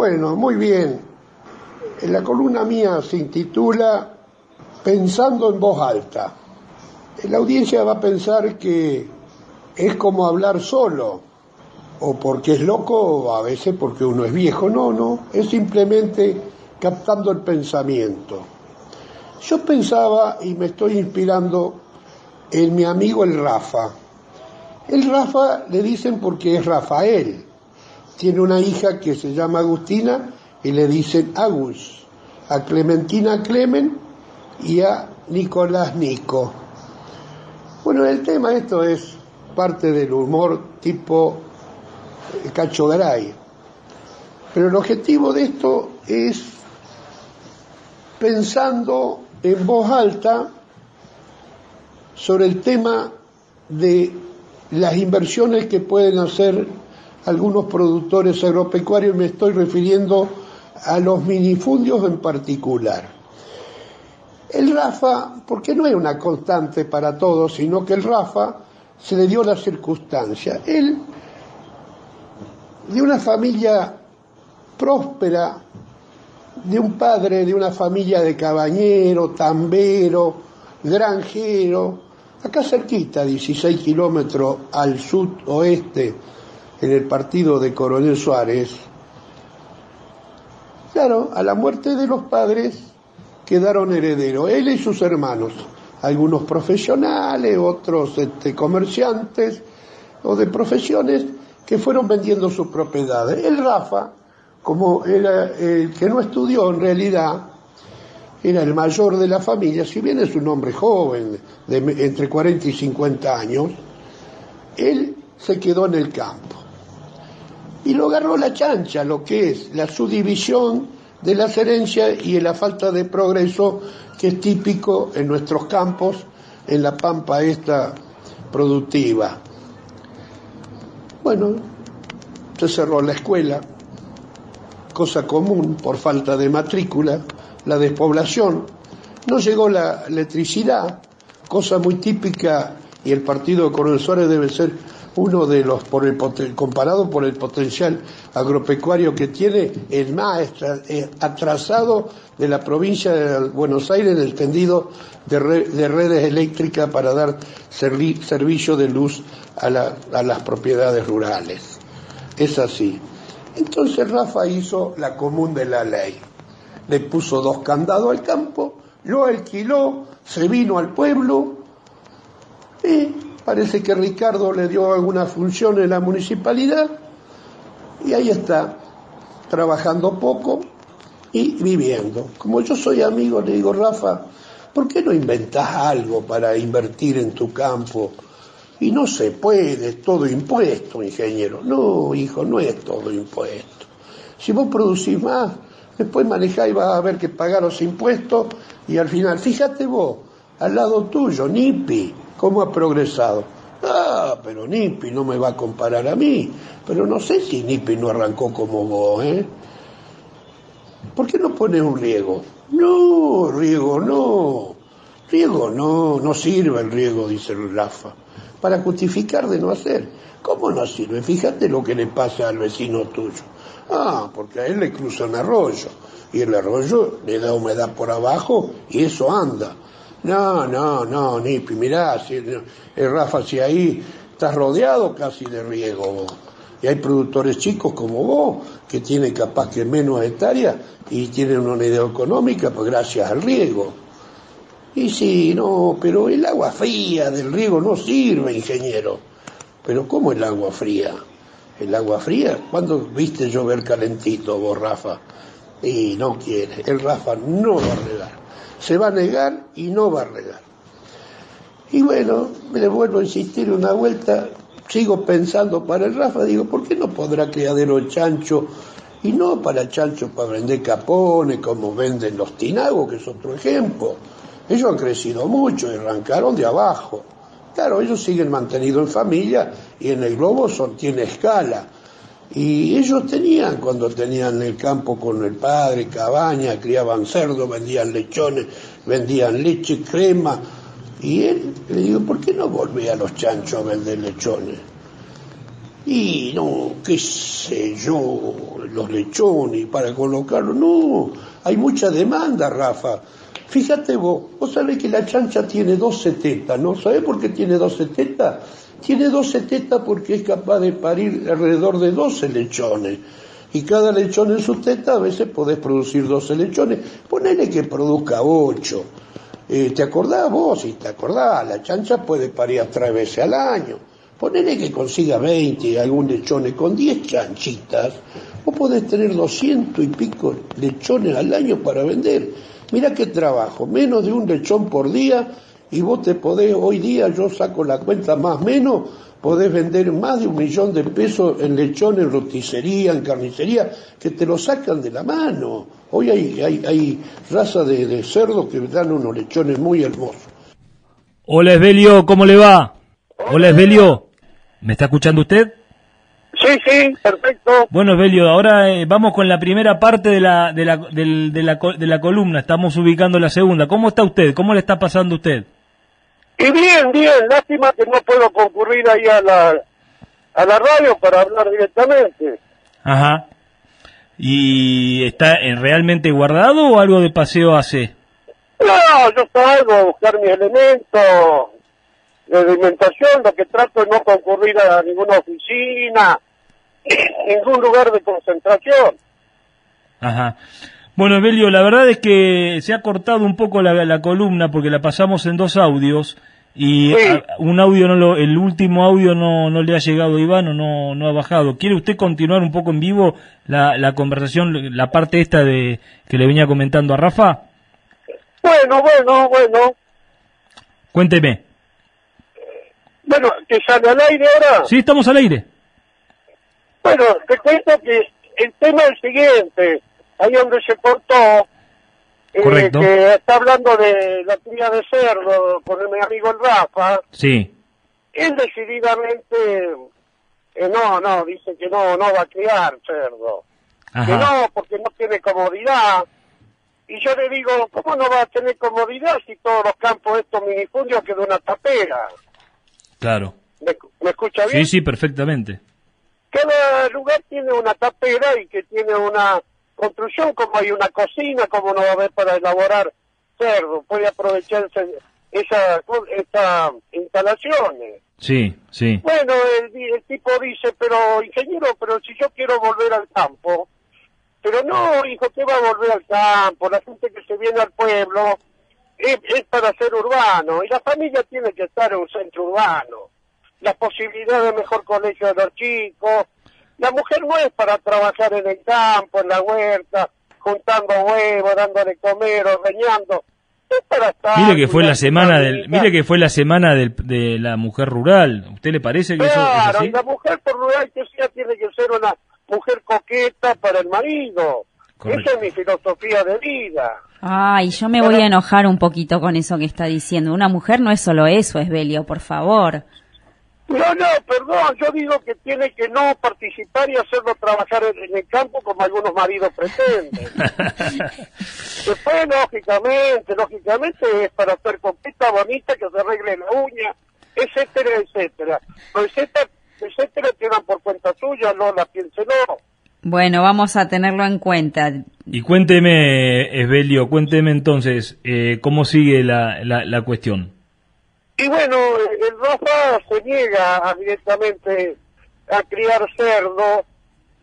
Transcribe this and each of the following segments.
Bueno, muy bien. La columna mía se intitula Pensando en voz alta. La audiencia va a pensar que es como hablar solo, o porque es loco, o a veces porque uno es viejo. No, no, es simplemente captando el pensamiento. Yo pensaba y me estoy inspirando en mi amigo el Rafa. El Rafa le dicen porque es Rafael. Tiene una hija que se llama Agustina y le dicen Agus. A Clementina Clemen y a Nicolás Nico. Bueno, el tema esto es parte del humor tipo Cacho Garay. Pero el objetivo de esto es pensando en voz alta sobre el tema de las inversiones que pueden hacer algunos productores agropecuarios, me estoy refiriendo a los minifundios en particular. El Rafa, porque no es una constante para todos, sino que el Rafa se le dio la circunstancia. Él, de una familia próspera, de un padre de una familia de cabañero, tambero, granjero, acá cerquita, 16 kilómetros al sudoeste, en el partido de Coronel Suárez. Claro, a la muerte de los padres, quedaron herederos, él y sus hermanos, algunos profesionales, otros este, comerciantes o de profesiones que fueron vendiendo sus propiedades. El Rafa, como era el que no estudió en realidad, era el mayor de la familia, si bien es un hombre joven, de entre 40 y 50 años, él se quedó en el campo. Y lo agarró la chancha, lo que es la subdivisión de las herencias y la falta de progreso que es típico en nuestros campos, en la pampa esta productiva. Bueno, se cerró la escuela, cosa común por falta de matrícula, la despoblación, no llegó la electricidad, cosa muy típica y el partido de Coronel Suárez debe ser uno de los, por el, comparado por el potencial agropecuario que tiene, el más eh, atrasado de la provincia de Buenos Aires en el tendido de, redes eléctricas para dar servicio de luz a, a las propiedades rurales. Es así. Entonces Rafa hizo la común de la ley. Le puso dos candados al campo, lo alquiló, se vino al pueblo y Parece que Ricardo le dio alguna función en la municipalidad y ahí está, trabajando poco y viviendo. Como yo soy amigo, le digo, Rafa, ¿por qué no inventas algo para invertir en tu campo? Y no se puede, es todo impuesto, ingeniero. No, hijo, no es todo impuesto. Si vos producís más, después manejáis y vas a ver que pagar los impuestos y al final, fíjate vos, al lado tuyo, NIPI, cómo ha progresado. Ah, pero Nipi no me va a comparar a mí. Pero no sé si Nipi no arrancó como vos, ¿eh? ¿Por qué no pones un riego? No, riego no. Riego no, no sirve el riego, dice el Rafa. Para justificar de no hacer. ¿Cómo no sirve? Fíjate lo que le pasa al vecino tuyo. Ah, porque a él le cruza un arroyo. Y el arroyo le da humedad por abajo y eso anda. No, no, no, Nipi, mirá, si, el eh, Rafa, si ahí estás rodeado casi de riego Y hay productores chicos como vos, que tienen capaz que menos hectáreas y tienen una unidad económica, pues gracias al riego. Y sí, no, pero el agua fría del riego no sirve, ingeniero. Pero ¿cómo el agua fría? ¿El agua fría? ¿Cuándo viste llover calentito vos, Rafa? Y no quiere, el Rafa no va a regar se va a negar y no va a regar. Y bueno, me vuelvo a insistir una vuelta, sigo pensando para el Rafa, digo, ¿por qué no podrá criadero chancho? Y no para chancho para vender capones como venden los tinagos, que es otro ejemplo. Ellos han crecido mucho y arrancaron de abajo. Claro, ellos siguen mantenidos en familia y en el globo son, tiene escala y ellos tenían, cuando tenían el campo con el padre, cabaña, criaban cerdo, vendían lechones, vendían leche, crema. Y él le digo, ¿por qué no volví a los chanchos a vender lechones? Y no, qué sé yo, los lechones para colocarlo. No, hay mucha demanda, Rafa. Fíjate vos, vos sabés que la chancha tiene 2,70, ¿no? ¿Sabés por qué tiene 2,70? Tiene 2,70 porque es capaz de parir alrededor de 12 lechones. Y cada lechón en su teta a veces podés producir 12 lechones. Ponele que produzca 8. Eh, ¿Te acordás vos? Si te acordás, la chancha puede parir tres veces al año. Ponele que consiga 20 y algún lechone con 10 chanchitas. Vos podés tener 200 y pico lechones al año para vender. Mira qué trabajo, menos de un lechón por día y vos te podés, hoy día yo saco la cuenta más o menos, podés vender más de un millón de pesos en lechón, en roticería, en carnicería, que te lo sacan de la mano. Hoy hay, hay, hay raza de, de cerdo que dan unos lechones muy hermosos. Hola Esbelio, ¿cómo le va? Hola Esbelio, ¿me está escuchando usted? Sí, sí, perfecto. Bueno, Belio, ahora eh, vamos con la primera parte de la, de, la, del- de, la, de la columna. Estamos ubicando la segunda. ¿Cómo está usted? ¿Cómo le está pasando a usted? Y bien, bien, lástima que no puedo concurrir ahí a la, a la radio para hablar directamente. Ajá. ¿Y está eh, realmente guardado o algo de paseo hace? No, yo salgo a buscar mis elementos de alimentación, lo que trato es no concurrir a ninguna oficina, ningún lugar de concentración. Ajá. Bueno, Belio, la verdad es que se ha cortado un poco la, la columna porque la pasamos en dos audios y Sí. a- un audio no lo, el último audio no, no le ha llegado a Iván o no, no ha bajado. ¿Quiere usted continuar un poco en vivo la, la conversación, la parte esta de que le venía comentando a Rafa? Bueno, bueno, bueno. Cuénteme. Bueno, ¿que sale al aire ahora? Sí, estamos al aire. Bueno, te cuento que el tema es el siguiente. Ahí donde se cortó, eh, que está hablando de la cría de cerdo con mi amigo el Rafa, Sí. él decididamente, eh, no, no, dice que no, no va a criar cerdo. Que Ajá. no, porque no tiene comodidad. Y yo le digo, ¿cómo no va a tener comodidad si todos los campos de estos minifundios quedó una tapera? Claro. ¿Me, me escucha bien? Sí, sí, perfectamente. cada lugar tiene una tapera y que tiene una construcción, como hay una cocina, como no va a haber para elaborar cerdo, puede aprovecharse esa, instalaciones. Sí, sí. Bueno, el, el tipo dice, pero ingeniero, pero si yo quiero volver al campo, pero no, hijo, ¿qué va a volver al campo? La gente que se viene al pueblo es, es para ser urbano y la familia tiene que estar en un centro urbano. La posibilidad de mejor colegio de los chicos. La mujer no es para trabajar en el campo, en la huerta, juntando huevos, dándole comer, ordeñando. Es para estar... Mire que fue la semana del, mire que fue la semana del, de la mujer rural. ¿Usted le parece que eso es Claro, así? la mujer por rural que sea tiene que ser una mujer coqueta para el marido. Correcto. Esa es mi filosofía de vida. Ay, yo me voy a enojar un poquito con eso que está diciendo. Una mujer no es solo eso, Esbelio, por favor. No, no, perdón, yo digo que tiene que no participar y hacerlo trabajar en, en el campo como algunos maridos pretenden. Después, lógicamente, lógicamente es para hacer coqueta bonita, que se arregle la uña, etcétera, etcétera. Pero etcétera, etcétera quedan por cuenta suya, no la piénselo. Bueno, vamos a tenerlo en cuenta. Y cuénteme, Esbelio, cuénteme entonces, eh, ¿cómo sigue la, la, la cuestión? Y bueno, el Rafa se niega a directamente a criar cerdo,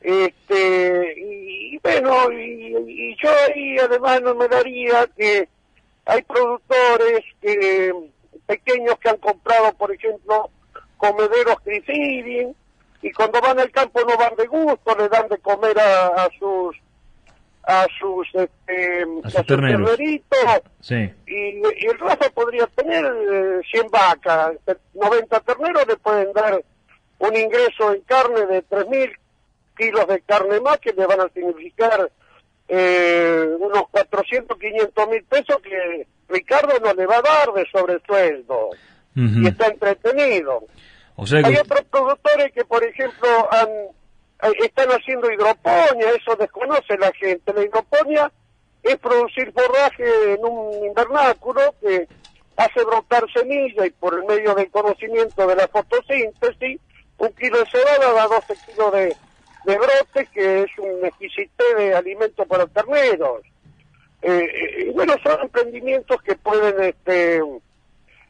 este, y, y bueno, y, y yo ahí además no me daría que hay productores que pequeños que han comprado, por ejemplo, comederos Feeding, y cuando van al campo no van de gusto, le dan de comer a sus a sus este, A sus terneros. Sí. y, y el Rafa podría tener eh, 100 vacas, 90 terneros le pueden dar un ingreso en carne de 3.000 kilos de carne más que le van a significar eh, unos 400, 500 mil pesos que Ricardo no le va a dar de sobresueldo Ujú. y está entretenido. O sea Hay otros productores que, por ejemplo, han, están haciendo hidroponía, eso desconoce la gente. La hidroponía es producir forraje en un invernáculo que hace brotar semilla y por el medio del conocimiento de la fotosíntesis un kilo de cebada da 12 kilos de, de brote, que es un exquisite de alimento para terneros. Eh, eh, bueno, son emprendimientos que pueden este,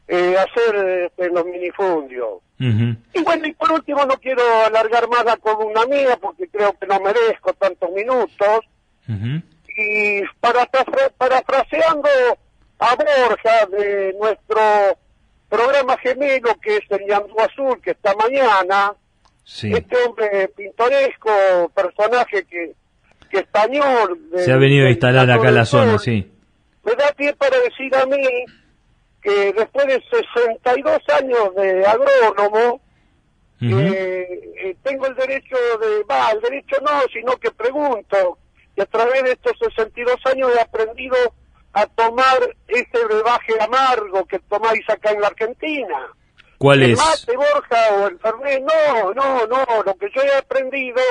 eh, hacer este, los minifundios. Y bueno, y por último no quiero alargar más la columna mía porque creo que no merezco tantos minutos. Y para, parafraseando a Borja de nuestro programa gemelo que es el Yandú Azul, que está mañana, este hombre pintoresco, personaje que, que español... Se ha venido a instalar acá en la zona, sí. Me da pie para decir a mí que después de 62 años de agrónomo, eh, eh, tengo el derecho de, va, el derecho no, sino que pregunto, y a través de estos 62 años he aprendido a tomar ese brebaje amargo que tomáis acá en la Argentina. ¿Cuál el es? mate, Borja, o el Fernet, no, no, no, lo que yo he aprendido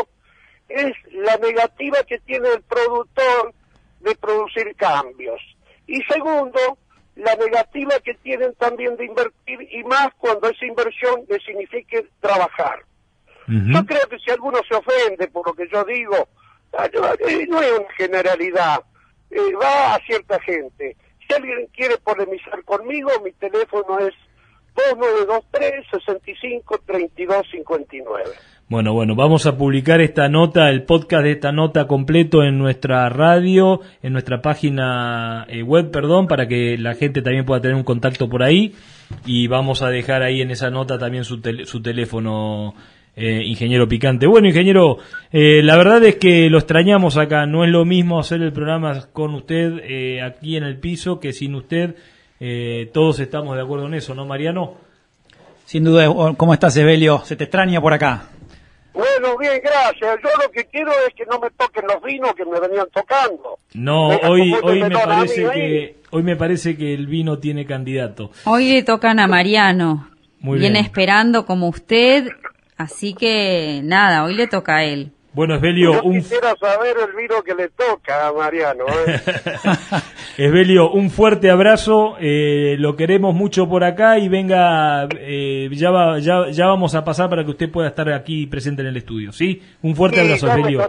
es la negativa que tiene el productor de producir cambios. Y segundo, la negativa que tienen también de invertir y más cuando esa inversión le signifique trabajar. Yo creo que si alguno se ofende por lo que yo digo, ah, eh, no es una generalidad, eh, va a cierta gente. Si alguien quiere polemizar conmigo, mi teléfono es 2923 65 32 59. Bueno, bueno, vamos a publicar esta nota, el podcast de esta nota completo en nuestra radio, en nuestra página eh, web, perdón, para que la gente también pueda tener un contacto por ahí. Y vamos a dejar ahí en esa nota también su, su teléfono, eh, ingeniero Picante. Bueno, ingeniero, eh, la verdad es que lo extrañamos acá. No es lo mismo hacer el programa con usted aquí en el piso que sin usted. Todos estamos de acuerdo en eso, ¿no, Mariano? Sin duda, ¿cómo estás, Evelio? Se te extraña por acá. Bueno, bien, gracias. Yo lo que quiero es que no me toquen los vinos que me venían tocando. No, hoy, hoy me parece que hoy me parece que el vino tiene candidato. Hoy le tocan a Mariano. Muy Viene esperando como usted, así que nada, hoy le toca a él. Bueno, Esbelio, Yo quisiera saber el vino que le toca a Mariano. ¿eh? Esbelio, un fuerte abrazo, eh, lo queremos mucho por acá y venga, eh, ya, va, ya, ya vamos a pasar para que usted pueda estar aquí presente en el estudio, ¿sí? Un fuerte abrazo, Esbelio.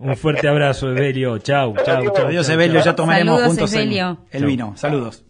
Un fuerte abrazo, Esbelio. Chau, chau, chau. Adiós, Esbelio, ya tomaremos juntos el, el vino. Saludos.